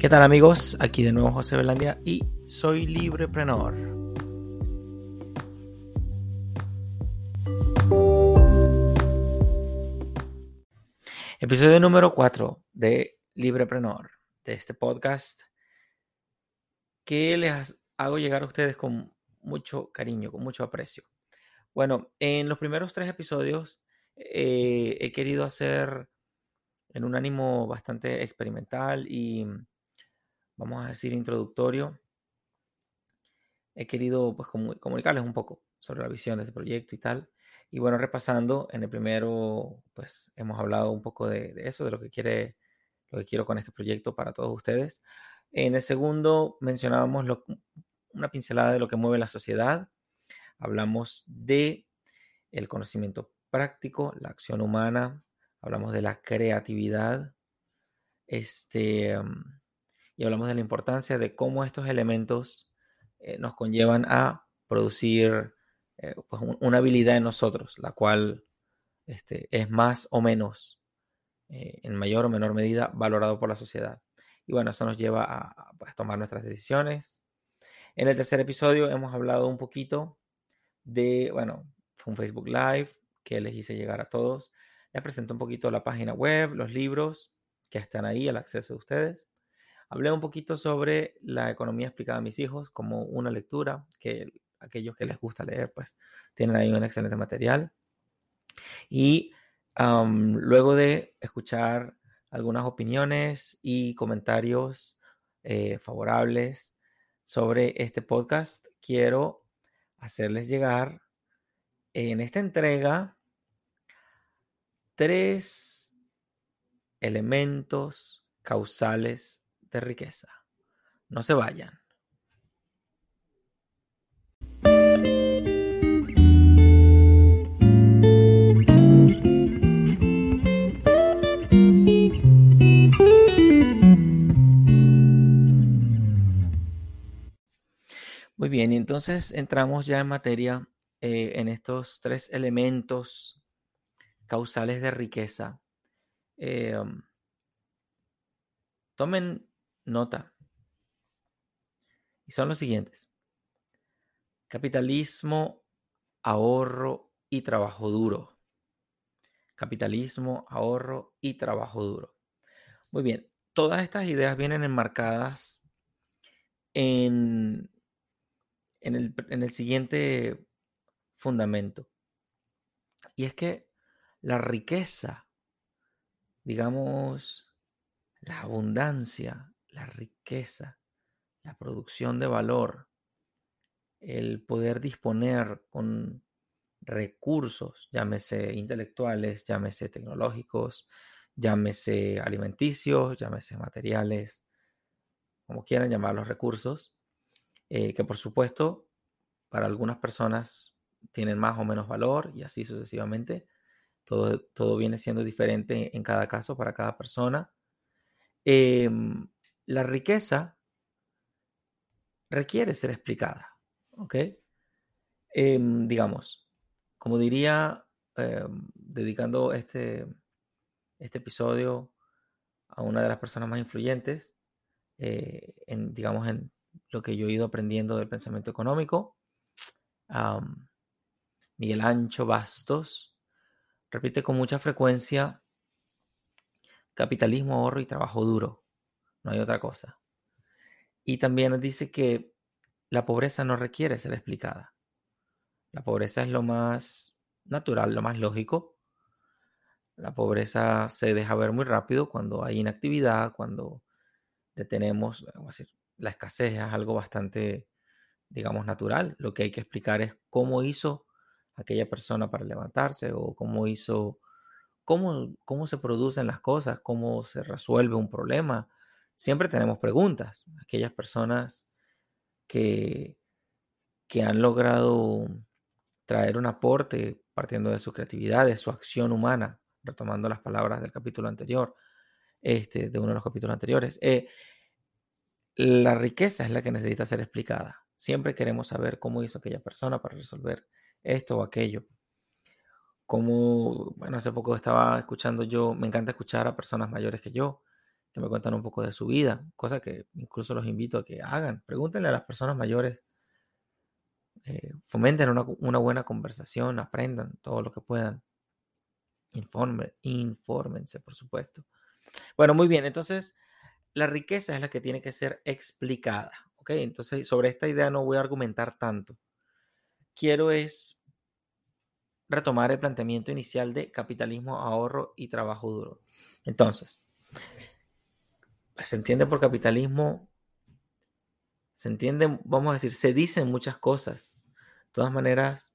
¿Qué tal amigos? Aquí de nuevo José Belandia y soy Libreprenor. Episodio número 4 de Libreprenor, de este podcast que les hago llegar a ustedes con mucho cariño, con mucho aprecio. Bueno, en los primeros tres episodios eh, he querido hacer en un ánimo bastante experimental y vamos a decir, introductorio, he querido pues, comunicarles un poco sobre la visión de este proyecto y tal. Y bueno, repasando, en el primero, pues hemos hablado un poco de, eso, de lo que quiere, lo que quiero con este proyecto para todos ustedes. En el segundo mencionábamos una pincelada de lo que mueve la sociedad. Hablamos de el conocimiento práctico, la acción humana. Hablamos de la creatividad. Este, y hablamos de la importancia de cómo estos elementos eh, nos conllevan a producir eh, pues, una habilidad en nosotros, la cual este, es más o menos, eh, en mayor o menor medida, valorado por la sociedad. Y bueno, eso nos lleva a, pues, tomar nuestras decisiones. En el tercer episodio hemos hablado un poquito de, bueno, fue un Facebook Live que les hice llegar a todos. Les presento un poquito la página web, los libros que están ahí al acceso de ustedes. Hablé un poquito sobre la economía explicada a mis hijos como una lectura que aquellos que les gusta leer, pues tienen ahí un excelente material. Y luego de escuchar algunas opiniones y comentarios eh, favorables sobre este podcast, quiero hacerles llegar en esta entrega tres elementos causales de riqueza. No se vayan. Muy bien, entonces entramos ya en materia eh, en estos tres elementos causales de riqueza. Eh, um, tomen nota. Y son los siguientes. Capitalismo, ahorro y trabajo duro. Capitalismo, ahorro y trabajo duro. Muy bien, todas estas ideas vienen enmarcadas en, en, el, en el siguiente fundamento. Y es que la riqueza, digamos, la abundancia, la riqueza, la producción de valor, el poder disponer con recursos, llámese intelectuales, llámese tecnológicos, llámese alimenticios, llámese materiales, como quieran llamar los recursos, eh, que por supuesto para algunas personas tienen más o menos valor y así sucesivamente. Todo, todo viene siendo diferente en cada caso para cada persona. Em, la riqueza requiere ser explicada, ¿ok? Em, digamos, como diría, em, dedicando este, este episodio a una de las personas más influyentes, eh, en, digamos, en lo que yo he ido aprendiendo del pensamiento económico, Miguel Ancho Bastos repite con mucha frecuencia capitalismo, ahorro y trabajo duro. No hay otra cosa. Y también dice que la pobreza no requiere ser explicada. La pobreza es lo más natural, lo más lógico. La pobreza se deja ver muy rápido cuando hay inactividad, cuando detenemos, decir, la escasez es algo bastante, digamos, natural. Lo que hay que explicar es cómo hizo aquella persona para levantarse o cómo hizo, cómo, cómo se producen las cosas, cómo se resuelve un problema, siempre tenemos preguntas. Aquellas personas que, que han logrado traer un aporte partiendo de su creatividad, de su acción humana, retomando las palabras del capítulo anterior, este, de uno de los capítulos anteriores. Eh, la riqueza es la que necesita ser explicada. Siempre queremos saber cómo hizo aquella persona para resolver esto o aquello. Como, bueno, hace poco estaba escuchando yo, me encanta escuchar a personas mayores que yo, que me cuentan un poco de su vida, cosa que incluso los invito a que hagan. Pregúntenle a las personas mayores, eh, fomenten una, una, buena conversación, aprendan todo lo que puedan. Informe, infórmense, por supuesto. Bueno, muy bien, entonces la riqueza es la que tiene que ser explicada, ¿ok? Entonces sobre esta idea no voy a argumentar tanto. Quiero es retomar el planteamiento inicial de capitalismo, ahorro y trabajo duro. Entonces, se entiende por capitalismo, se entiende, vamos a decir, se dicen muchas cosas. De todas maneras,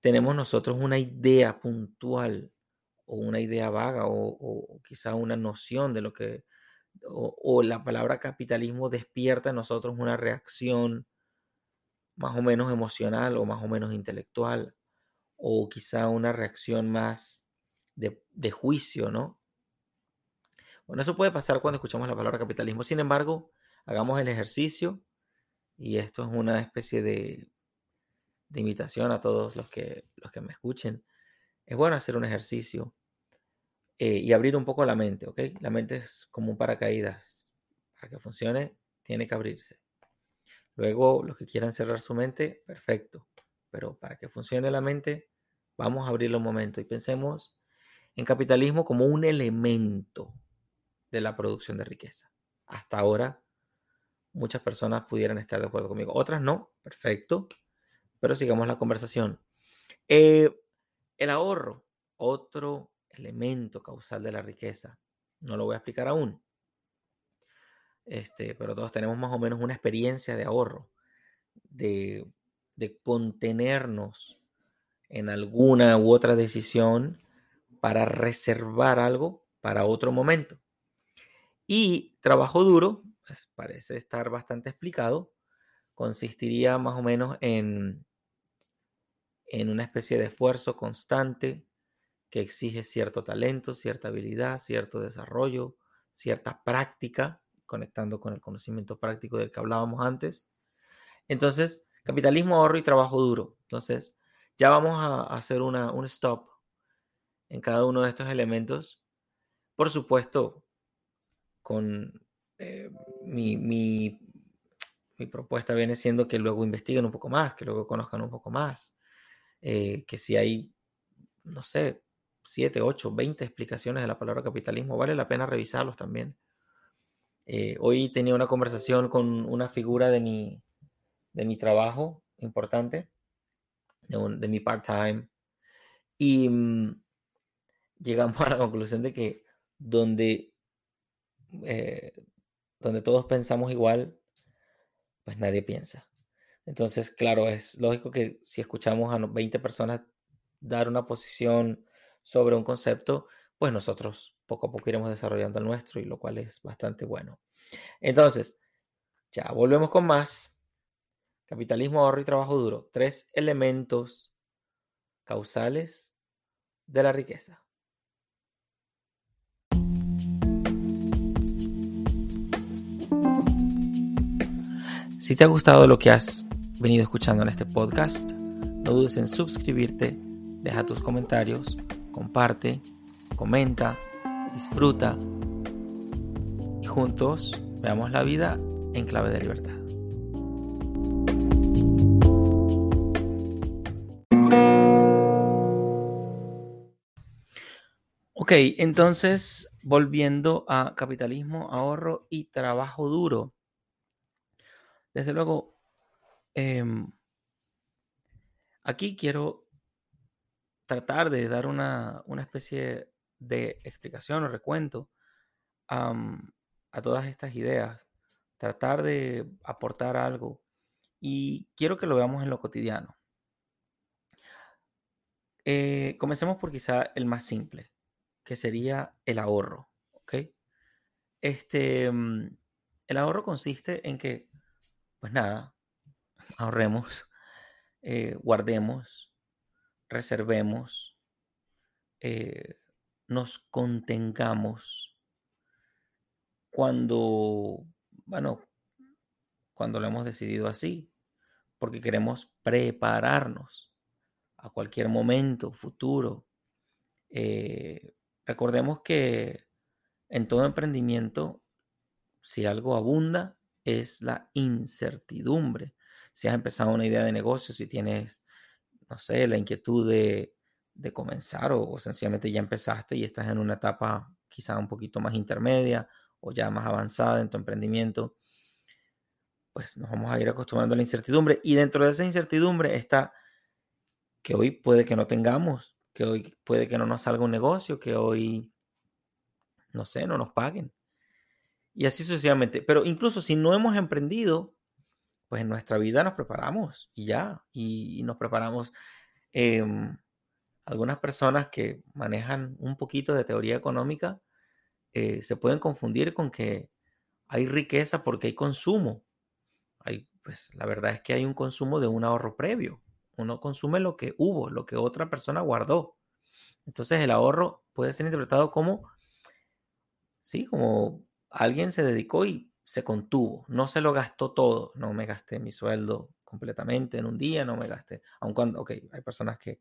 tenemos nosotros una idea puntual o una idea vaga o, quizá una noción de lo que, o, o, la palabra capitalismo despierta en nosotros una reacción más o menos emocional o más o menos intelectual o quizá una reacción más de juicio, ¿no? Bueno, eso puede pasar cuando escuchamos la palabra capitalismo. Sin embargo, hagamos el ejercicio y esto es una especie de, de invitación a todos los que, los que me escuchen. Es bueno hacer un ejercicio eh, y abrir un poco la mente, ¿ok? La mente es como un paracaídas. Para que funcione, tiene que abrirse. Luego, los que quieran cerrar su mente, perfecto. Pero para que funcione la mente, vamos a abrirlo un momento y pensemos en capitalismo como un elemento de la producción de riqueza. Hasta ahora, muchas personas pudieran estar de acuerdo conmigo, otras no, perfecto, pero sigamos la conversación. Eh, el ahorro, otro elemento causal de la riqueza, no lo voy a explicar aún, este, pero todos tenemos más o menos una experiencia de ahorro, de, de contenernos en alguna u otra decisión para reservar algo para otro momento. Y trabajo duro, pues parece estar bastante explicado, consistiría más o menos en, en una especie de esfuerzo constante que exige cierto talento, cierta habilidad, cierto desarrollo, cierta práctica, conectando con el conocimiento práctico del que hablábamos antes. Entonces, capitalismo, ahorro y trabajo duro. Entonces, ya vamos a hacer una, un stop en cada uno de estos elementos. Por supuesto, con eh, mi, propuesta viene siendo que luego investiguen un poco más, que luego conozcan un poco más, eh, que si hay, no sé, 7, 8, 20 explicaciones de la palabra capitalismo, vale la pena revisarlos también. Eh, hoy tenía una conversación con una figura de mi, trabajo importante, de, de mi part-time, y mm, llegamos a la conclusión de que donde eh, donde todos pensamos igual, pues nadie piensa. Entonces, claro, es lógico que si escuchamos a 20 personas dar una posición sobre un concepto, pues nosotros poco a poco iremos desarrollando el nuestro y lo cual es bastante bueno. Entonces, ya volvemos con más. Capitalismo, ahorro y trabajo duro. Tres elementos causales de la riqueza. Si te ha gustado lo que has venido escuchando en este podcast, no dudes en suscribirte, deja tus comentarios, comparte, comenta, disfruta y juntos veamos la vida en clave de libertad. Ok, entonces volviendo a capitalismo, ahorro y trabajo duro. Desde luego, em, aquí quiero tratar de dar una, especie de explicación o recuento a todas estas ideas, tratar de aportar algo y quiero que lo veamos en lo cotidiano. Eh, comencemos por quizá el más simple, que sería el ahorro. Este, mm, el ahorro consiste en que pues nada, ahorremos, eh, guardemos, reservemos, eh, nos contengamos cuando, bueno, cuando lo hemos decidido así, porque queremos prepararnos a cualquier momento futuro. Eh, recordemos que en todo emprendimiento, si algo abunda, es la incertidumbre. Si has empezado una idea de negocio, si tienes, no sé, la inquietud de, comenzar o, sencillamente ya empezaste y estás en una etapa quizá un poquito más intermedia o ya más avanzada en tu emprendimiento, pues nos vamos a ir acostumbrando a la incertidumbre. Y dentro de esa incertidumbre está que hoy puede que no tengamos, que hoy puede que no nos salga un negocio, que hoy, no sé, no nos paguen. Y así sucesivamente. Pero incluso si no hemos emprendido, pues en nuestra vida nos preparamos y ya, y, nos preparamos. Em, algunas personas que manejan un poquito de teoría económica eh, se pueden confundir con que hay riqueza porque hay consumo. Hay, pues la verdad es que hay un consumo de un ahorro previo. Uno consume lo que hubo, lo que otra persona guardó. Entonces el ahorro puede ser interpretado como, sí, como alguien se dedicó y se contuvo, no se lo gastó todo, no me gasté mi sueldo completamente en un día, no me gasté, aun cuando, hay personas que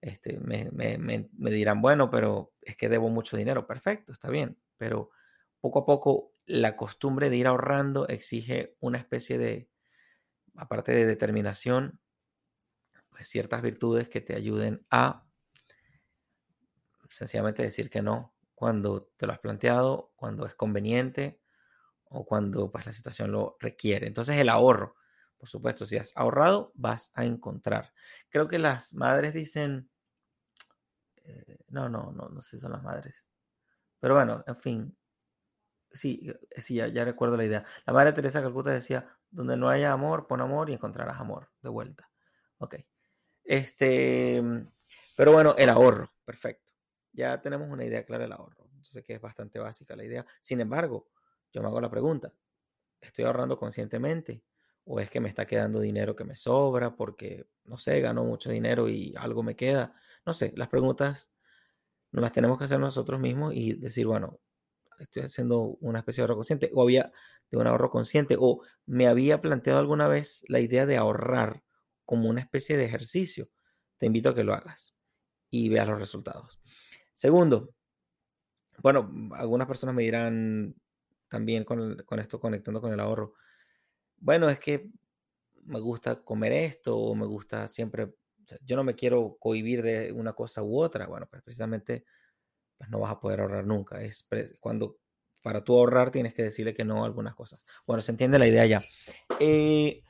este, me, me dirán, bueno, pero es que debo mucho dinero, perfecto, está bien, pero poco a poco la costumbre de ir ahorrando exige una especie de, aparte de determinación, pues ciertas virtudes que te ayuden a sencillamente decir que no cuando te lo has planteado, cuando es conveniente o cuando pues, la situación lo requiere. Entonces el ahorro, por supuesto, si has ahorrado, vas a encontrar. Creo que las madres dicen, eh, no, no, no, no sé si son las madres. Pero bueno, en fin, sí, eh, sí, ya, recuerdo la idea. La madre Teresa Calcuta decía, donde no haya amor, pon amor y encontrarás amor de vuelta. Ok. Este, pero bueno, el ahorro, perfecto. Ya tenemos una idea clara del ahorro. Entonces, que es bastante básica la idea. Sin embargo, yo me hago la pregunta, ¿estoy ahorrando conscientemente? ¿O es que me está quedando dinero que me sobra porque, no sé, gano mucho dinero y algo me queda? No sé, las preguntas nos las tenemos que hacer nosotros mismos y decir, bueno, estoy haciendo una especie de ahorro consciente o había de un ahorro consciente o me había planteado alguna vez la idea de ahorrar como una especie de ejercicio. Te invito a que lo hagas y veas los resultados. Segundo, bueno, algunas personas me dirán también con, esto conectando con el ahorro, bueno, es que me gusta comer esto o me gusta siempre, yo no me quiero cohibir de una cosa u otra. Bueno, pues precisamente pues no vas a poder ahorrar nunca. Es cuando para tú ahorrar tienes que decirle que no a algunas cosas. Bueno, se entiende la idea ya. Eh,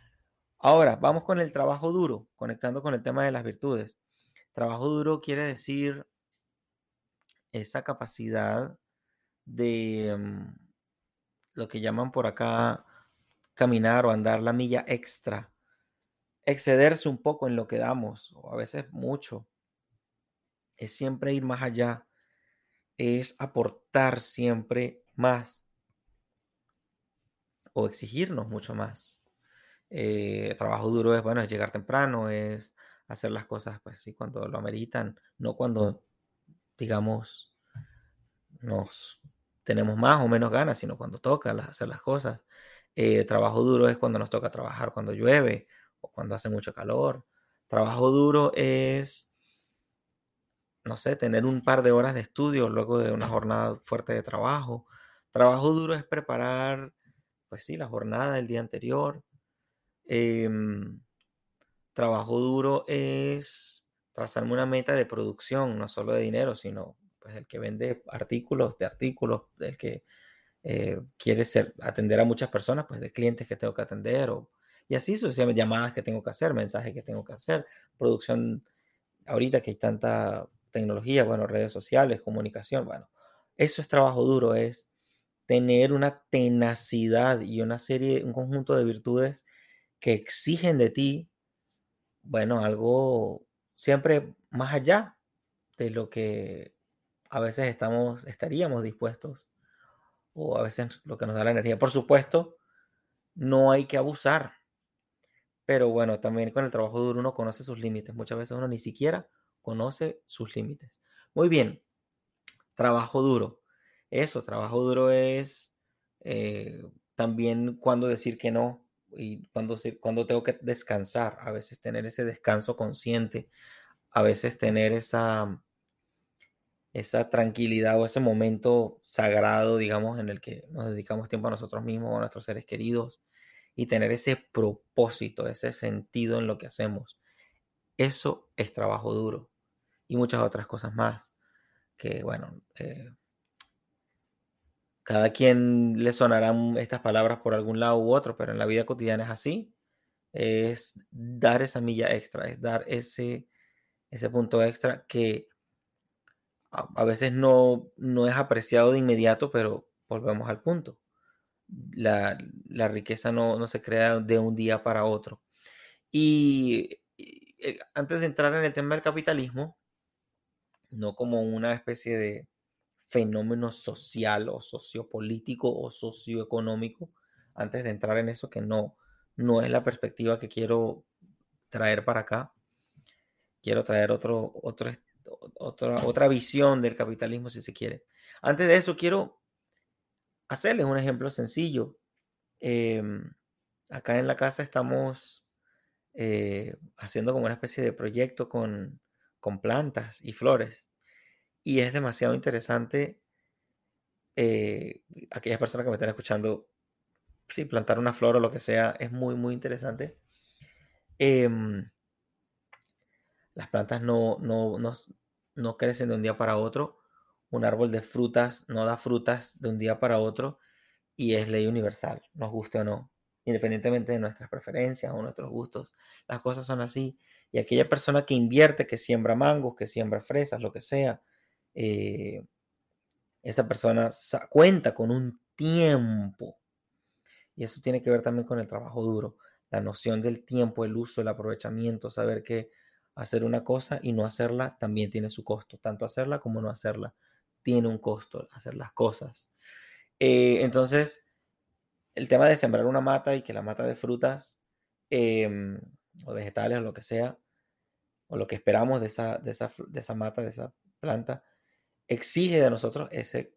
ahora, vamos con el trabajo duro, conectando con el tema de las virtudes. Trabajo duro quiere decir esa capacidad de mm, lo que llaman por acá caminar o andar la milla extra, excederse un poco en lo que damos, o a veces mucho. Es siempre ir más allá es aportar siempre más o exigirnos mucho más. Eh, trabajo duro es, bueno, es llegar temprano, es hacer las cosas, pues sí, cuando lo ameritan, no cuando, digamos, nos tenemos más o menos ganas, sino cuando toca hacer las cosas. Eh, trabajo duro es cuando nos toca trabajar cuando llueve o cuando hace mucho calor. Trabajo duro es no sé, tener un par de horas de estudio luego de una jornada fuerte de trabajo. Trabajo duro es preparar, pues sí, la jornada del día anterior. Em, trabajo duro es trazarme una meta de producción, no solo de dinero, sino pues el que vende artículos, de artículos, el que eh, quiere ser, atender a muchas personas, pues de clientes que tengo que atender, o, y así sucesivamente, llamadas que tengo que hacer, mensajes que tengo que hacer, producción, ahorita que hay tanta tecnología, bueno, redes sociales, comunicación, bueno, eso es trabajo duro, es tener una tenacidad y una serie, un conjunto de virtudes que exigen de ti, bueno, algo siempre más allá de lo que a veces estamos, estaríamos dispuestos o a veces lo que nos da la energía. Por supuesto, no hay que abusar, pero bueno, también con el trabajo duro uno conoce sus límites. Muchas veces uno ni siquiera conoce sus límites. Muy bien, trabajo duro. Eso, trabajo duro es eh, también cuando decir que no y cuando, cuando tengo que descansar. A veces tener ese descanso consciente, a veces tener esa, esa tranquilidad o ese momento sagrado, digamos, en el que nos dedicamos tiempo a nosotros mismos, a nuestros seres queridos, y tener ese propósito, ese sentido en lo que hacemos. Eso es trabajo duro y muchas otras cosas más que, bueno, eh, cada quien le sonarán estas palabras por algún lado u otro, pero en la vida cotidiana es así. Es dar esa milla extra, es dar ese, ese punto extra que a, veces no, no es apreciado de inmediato, pero volvemos al punto. La, riqueza no, se crea de un día para otro. Y, eh, antes de entrar en el tema del capitalismo, no como una especie de fenómeno social o sociopolítico o socioeconómico, antes de entrar en eso, que no, no es la perspectiva que quiero traer para acá. Quiero traer otro, otro, otra, otra visión del capitalismo, si se quiere. Antes de eso, quiero hacerles un ejemplo sencillo. Em, acá en la casa estamos eh, haciendo como una especie de proyecto con, con plantas y flores. Y es demasiado interesante. Eh, aquellas personas que me están escuchando, si plantar una flor o lo que sea, es muy, muy interesante. Em, las plantas no, no, no, crecen de un día para otro. Un árbol de frutas no da frutas de un día para otro y es ley universal, nos guste o no, independientemente de nuestras preferencias o nuestros gustos. Las cosas son así. Y aquella persona que invierte, que siembra mangos, que siembra fresas, lo que sea, eh, esa persona cuenta con un tiempo. Y eso tiene que ver también con el trabajo duro, la noción del tiempo, el uso, el aprovechamiento, saber que hacer una cosa y no hacerla también tiene su costo. Tanto hacerla como no hacerla tiene un costo, hacer las cosas. Eh, entonces, el tema de sembrar una mata y que la mata de frutas em, o vegetales o lo que sea, o lo que esperamos de esa, de esa, de esa mata, de esa planta, exige de nosotros ese,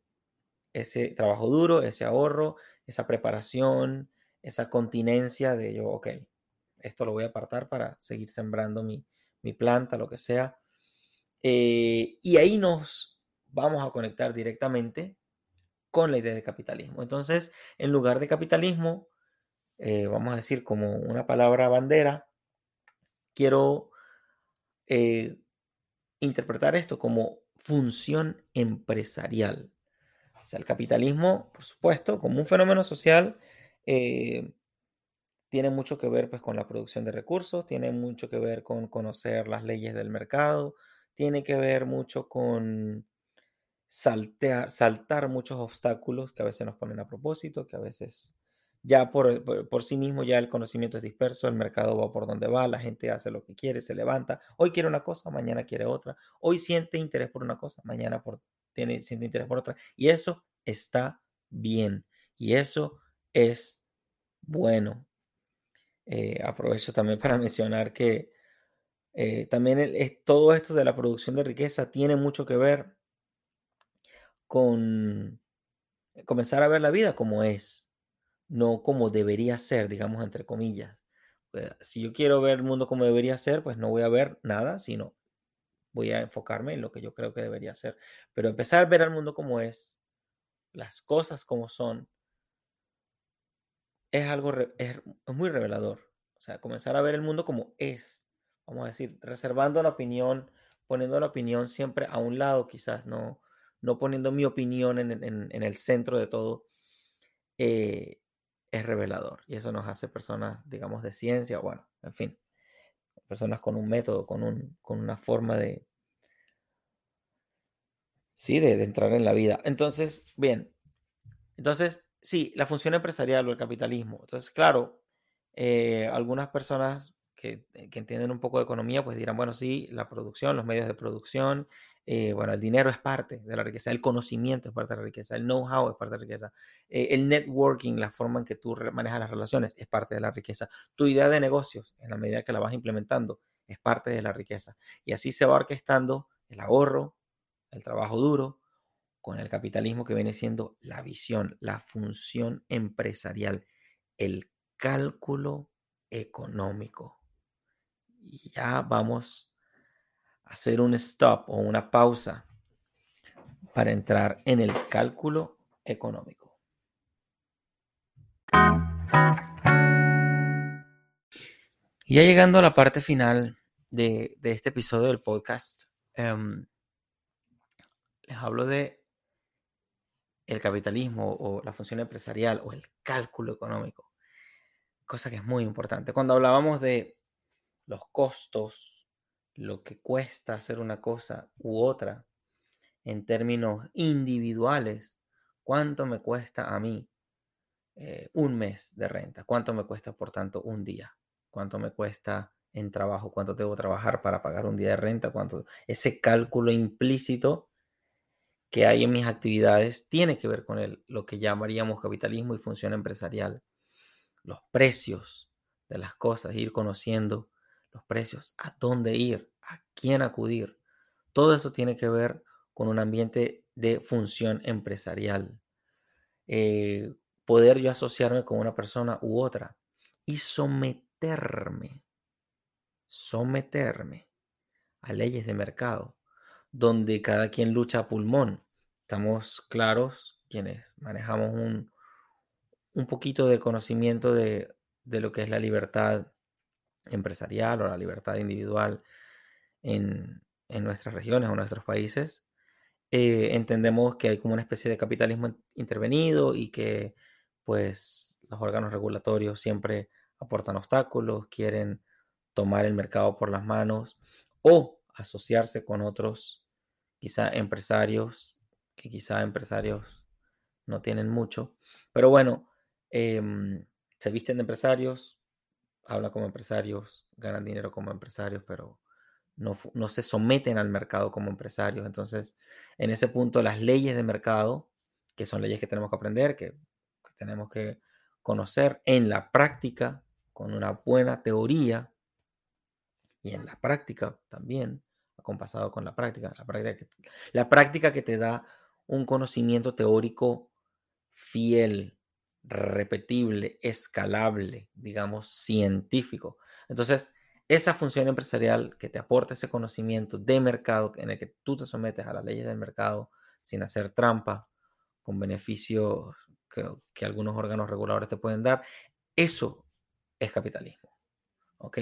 ese trabajo duro, ese ahorro, esa preparación, esa continencia de yo, ok, esto lo voy a apartar para seguir sembrando mi, mi planta, lo que sea. Eh, y ahí nos vamos a conectar directamente con la idea de capitalismo. Entonces, en lugar de capitalismo, eh, vamos a decir como una palabra bandera, quiero eh, interpretar esto como función empresarial. O sea, el capitalismo, por supuesto, como un fenómeno social, tiene mucho que ver pues, con la producción de recursos, tiene mucho que ver con conocer las leyes del mercado, tiene que ver mucho con saltar muchos obstáculos que a veces nos ponen a propósito, que a veces ya por, por, sí mismo ya el conocimiento es disperso, el mercado va por donde va, la gente hace lo que quiere, se levanta, hoy quiere una cosa, mañana quiere otra, hoy siente interés por una cosa, mañana por, tiene, siente interés por otra, y eso está bien, y eso es bueno. Eh, aprovecho también para mencionar que eh, también es, todo esto de la producción de riqueza tiene mucho que ver con comenzar a ver la vida como es, no como debería ser, digamos, entre comillas. Si yo quiero ver el mundo como debería ser, pues no voy a ver nada, sino voy a enfocarme en lo que yo creo que debería ser. Pero empezar a ver al mundo como es, las cosas como son, es algo, es, muy revelador. O sea, comenzar a ver el mundo como es, vamos a decir, reservando la opinión, poniendo la opinión siempre a un lado, quizás, no, no poniendo mi opinión en, el centro de todo, eh, es revelador. Y eso nos hace personas, digamos, de ciencia, bueno, en fin, personas con un método, con, un, con una forma de, sí, de, de entrar en la vida. Entonces, bien, entonces sí, la función empresarial o el capitalismo. Entonces, claro, eh, algunas personas que, que, entienden un poco de economía, pues dirán, bueno, sí, la producción, los medios de producción, eh, bueno, el dinero es parte de la riqueza, el conocimiento es parte de la riqueza, el know-how es parte de la riqueza, eh, el networking, la forma en que tú manejas las relaciones es parte de la riqueza, tu idea de negocios, en la medida que la vas implementando, es parte de la riqueza. Y así se va orquestando el ahorro, el trabajo duro, con el capitalismo que viene siendo la visión, la función empresarial, el cálculo económico. Y ya vamos hacer un stop o una pausa para entrar en el cálculo económico. Ya llegando a la parte final de, este episodio del podcast, em, les hablo de el capitalismo o la función empresarial o el cálculo económico, cosa que es muy importante. Cuando hablábamos de los costos, lo que cuesta hacer una cosa u otra, en términos individuales, cuánto me cuesta a mí eh, un mes de renta, cuánto me cuesta, por tanto, un día, cuánto me cuesta en trabajo, cuánto debo trabajar para pagar un día de renta, cuánto ese cálculo implícito que hay en mis actividades tiene que ver con el, lo que llamaríamos capitalismo y función empresarial. Los precios de las cosas, ir conociendo los precios, a dónde ir, a quién acudir. Todo eso tiene que ver con un ambiente de función empresarial. Eh, poder yo asociarme con una persona u otra y someterme, someterme a leyes de mercado, donde cada quien lucha a pulmón. Estamos claros quienes manejamos un, un poquito de conocimiento de, de lo que es la libertad empresarial o la libertad individual en, en nuestras regiones o nuestros países, eh, entendemos que hay como una especie de capitalismo intervenido y que pues los órganos regulatorios siempre aportan obstáculos, quieren tomar el mercado por las manos o asociarse con otros, quizá empresarios, que quizá empresarios no tienen mucho, pero bueno, em, se visten de empresarios, hablan como empresarios, ganan dinero como empresarios, pero no, se someten al mercado como empresarios. Entonces, en ese punto, las leyes de mercado, que son leyes que tenemos que aprender, que, tenemos que conocer en la práctica, con una buena teoría, y en la práctica también, acompasado con la práctica, la práctica que, la práctica que te da un conocimiento teórico fiel, repetible, escalable, digamos, científico. Entonces, esa función empresarial que te aporta ese conocimiento de mercado en el que tú te sometes a las leyes del mercado sin hacer trampa, con beneficios que, algunos órganos reguladores te pueden dar, eso es capitalismo. ¿Ok?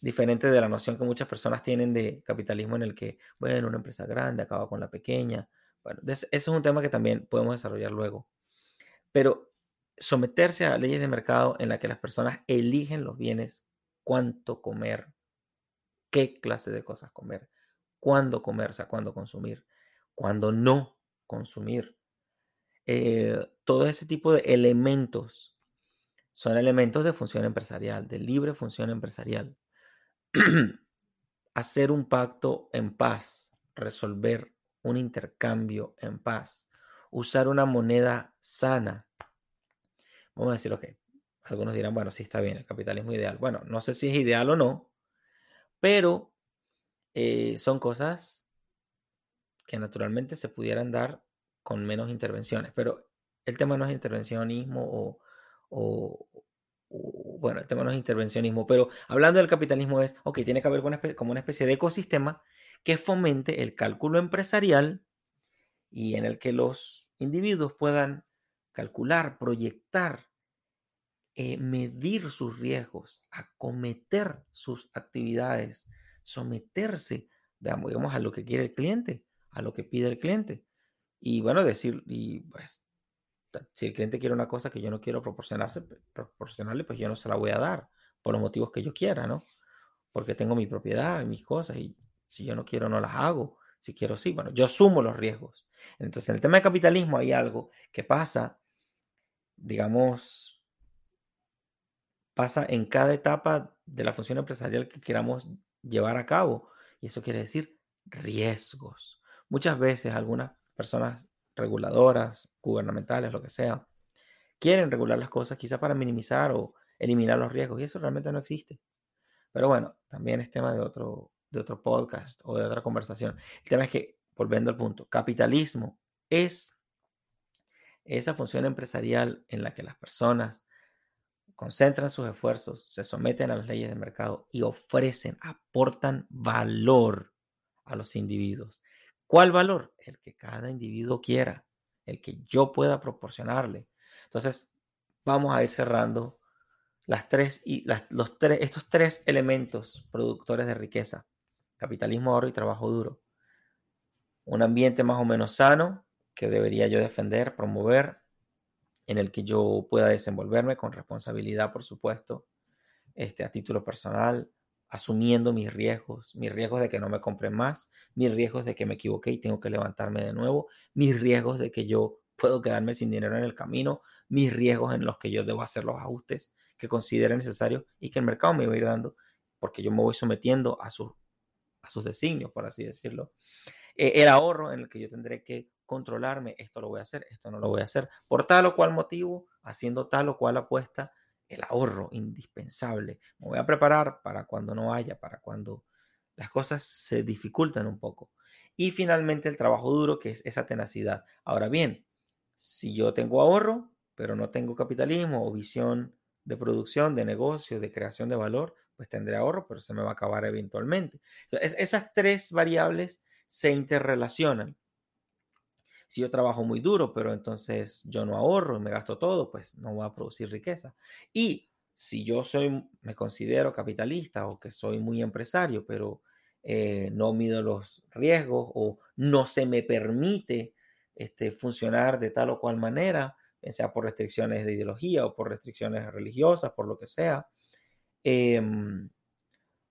Diferente de la noción que muchas personas tienen de capitalismo en el que, bueno, una empresa grande acaba con la pequeña. Bueno, eso es un tema que también podemos desarrollar luego. Pero someterse a leyes de mercado en la que las personas eligen los bienes cuánto comer, qué clase de cosas comer, cuándo comer, o sea, cuándo consumir, cuándo no consumir. Eh, todo ese tipo de elementos son elementos de función empresarial, de libre función empresarial. Hacer un pacto en paz, resolver un intercambio en paz, usar una moneda sana. Vamos a decir, ok, algunos dirán, bueno, sí está bien, el capitalismo ideal. Bueno, no sé si es ideal o no, pero eh, son cosas que naturalmente se pudieran dar con menos intervenciones. Pero el tema no es intervencionismo o, bueno, el tema no es intervencionismo, pero hablando del capitalismo es, ok, tiene que haber como una especie de ecosistema que fomente el cálculo empresarial y en el que los individuos puedan calcular, proyectar eh, medir sus riesgos, acometer sus actividades, someterse, digamos, a lo que quiere el cliente, a lo que pide el cliente. Y bueno, decir, y pues, si el cliente quiere una cosa que yo no quiero proporcionarse, proporcionarle, pues yo no se la voy a dar por los motivos que yo quiera, ¿no? Porque tengo mi propiedad, mis cosas, y si yo no quiero, no las hago. Si quiero, sí. Bueno, yo asumo los riesgos. Entonces, en el tema de capitalismo hay algo que pasa, digamos, pasa en cada etapa de la función empresarial que queramos llevar a cabo. Y eso quiere decir riesgos. Muchas veces algunas personas reguladoras, gubernamentales, lo que sea, quieren regular las cosas quizá para minimizar o eliminar los riesgos y eso realmente no existe. Pero bueno, también es tema de otro, de otro podcast o de otra conversación. El tema es que, volviendo al punto, capitalismo es esa función empresarial en la que las personas concentran sus esfuerzos, se someten a las leyes del mercado y ofrecen, aportan valor a los individuos. ¿Cuál valor? El que cada individuo quiera, el que yo pueda proporcionarle. Entonces, vamos a ir cerrando las tres y los tres, estos tres elementos productores de riqueza: capitalismo, oro y trabajo duro. Un ambiente más o menos sano que debería yo defender, promover, en el que yo pueda desenvolverme con responsabilidad, por supuesto, este, a título personal, asumiendo mis riesgos, mis riesgos de que no me compren más, mis riesgos de que me equivoqué y tengo que levantarme de nuevo, mis riesgos de que yo puedo quedarme sin dinero en el camino, mis riesgos en los que yo debo hacer los ajustes que considere necesarios y que el mercado me va a ir dando porque yo me voy sometiendo a, sus a sus designios, por así decirlo. Eh, el ahorro en el que yo tendré que controlarme, esto lo voy a hacer, esto no lo voy a hacer, por tal o cual motivo, haciendo tal o cual apuesta, el ahorro indispensable. Me voy a preparar para cuando no haya, para cuando las cosas se dificultan un poco. Y finalmente el trabajo duro, que es esa tenacidad. Ahora bien, si yo tengo ahorro, pero no tengo capitalismo o visión de producción, de negocio, de creación de valor, pues tendré ahorro, pero se me va a acabar eventualmente. esas tres variables se interrelacionan. Si yo trabajo muy duro, pero entonces yo no ahorro y me gasto todo, pues no voy a producir riqueza. Y si yo soy, me considero capitalista o que soy muy empresario, pero eh, no mido los riesgos o no se me permite este, funcionar de tal o cual manera, sea por restricciones de ideología o por restricciones religiosas, por lo que sea, em,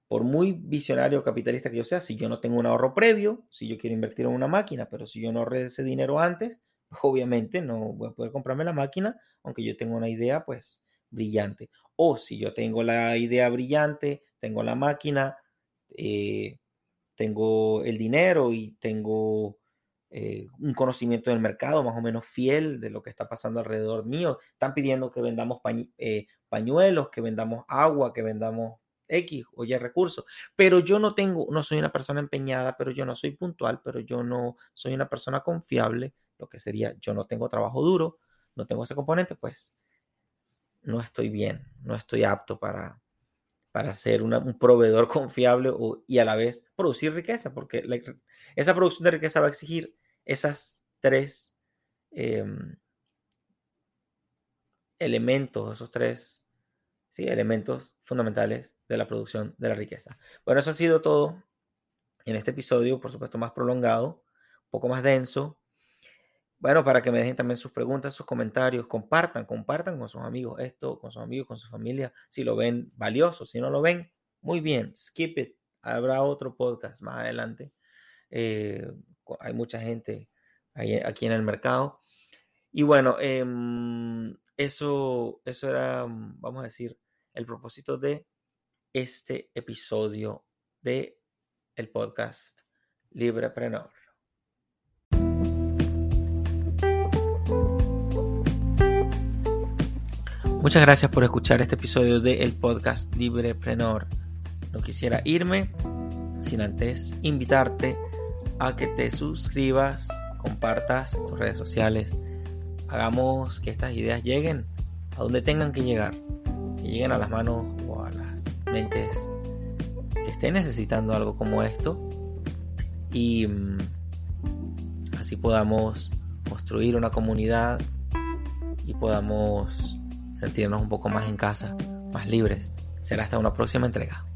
por muy visionario capitalista que yo sea, si yo no tengo un ahorro previo, si yo quiero invertir en una máquina, pero si yo no ahorré ese dinero antes, pues obviamente no voy a poder comprarme la máquina, aunque yo tenga una idea pues brillante. O si yo tengo la idea brillante, tengo la máquina, eh, tengo el dinero y tengo eh, un conocimiento del mercado más o menos fiel de lo que está pasando alrededor mío. Están pidiendo que vendamos eh, pañuelos, que vendamos agua, que vendamos X o Y recursos, pero yo no tengo, no soy una persona empeñada, pero yo no soy puntual, pero yo no soy una persona confiable, lo que sería yo no tengo trabajo duro, no tengo ese componente, pues no estoy bien, no estoy apto para, para ser un proveedor confiable y a la vez producir riqueza, porque esa producción de riqueza va a exigir esas tres em, elementos, esos tres elementos fundamentales de la producción de la riqueza. Bueno, eso ha sido todo en este episodio, por supuesto más prolongado, un poco más denso. Bueno, para que me dejen también sus preguntas, sus comentarios, compartan, compartan con sus amigos esto, con sus amigos, con su familia, si lo ven valioso, si no lo ven, muy bien, skip it, habrá otro podcast más adelante. Eh, hay mucha gente aquí en el mercado. Y bueno, em, eso, eso era, vamos a decir, el propósito de este episodio de el podcast Librepreneur. Muchas gracias por escuchar este episodio de el podcast Librepreneur. No quisiera irme sin antes invitarte a que te suscribas, compartas en tus redes sociales, hagamos que estas ideas lleguen a donde tengan que llegar lleguen a las manos o a las mentes que estén necesitando algo como esto y mm, así podamos construir una comunidad y podamos sentirnos un poco más en casa, más libres. Será hasta una próxima entrega.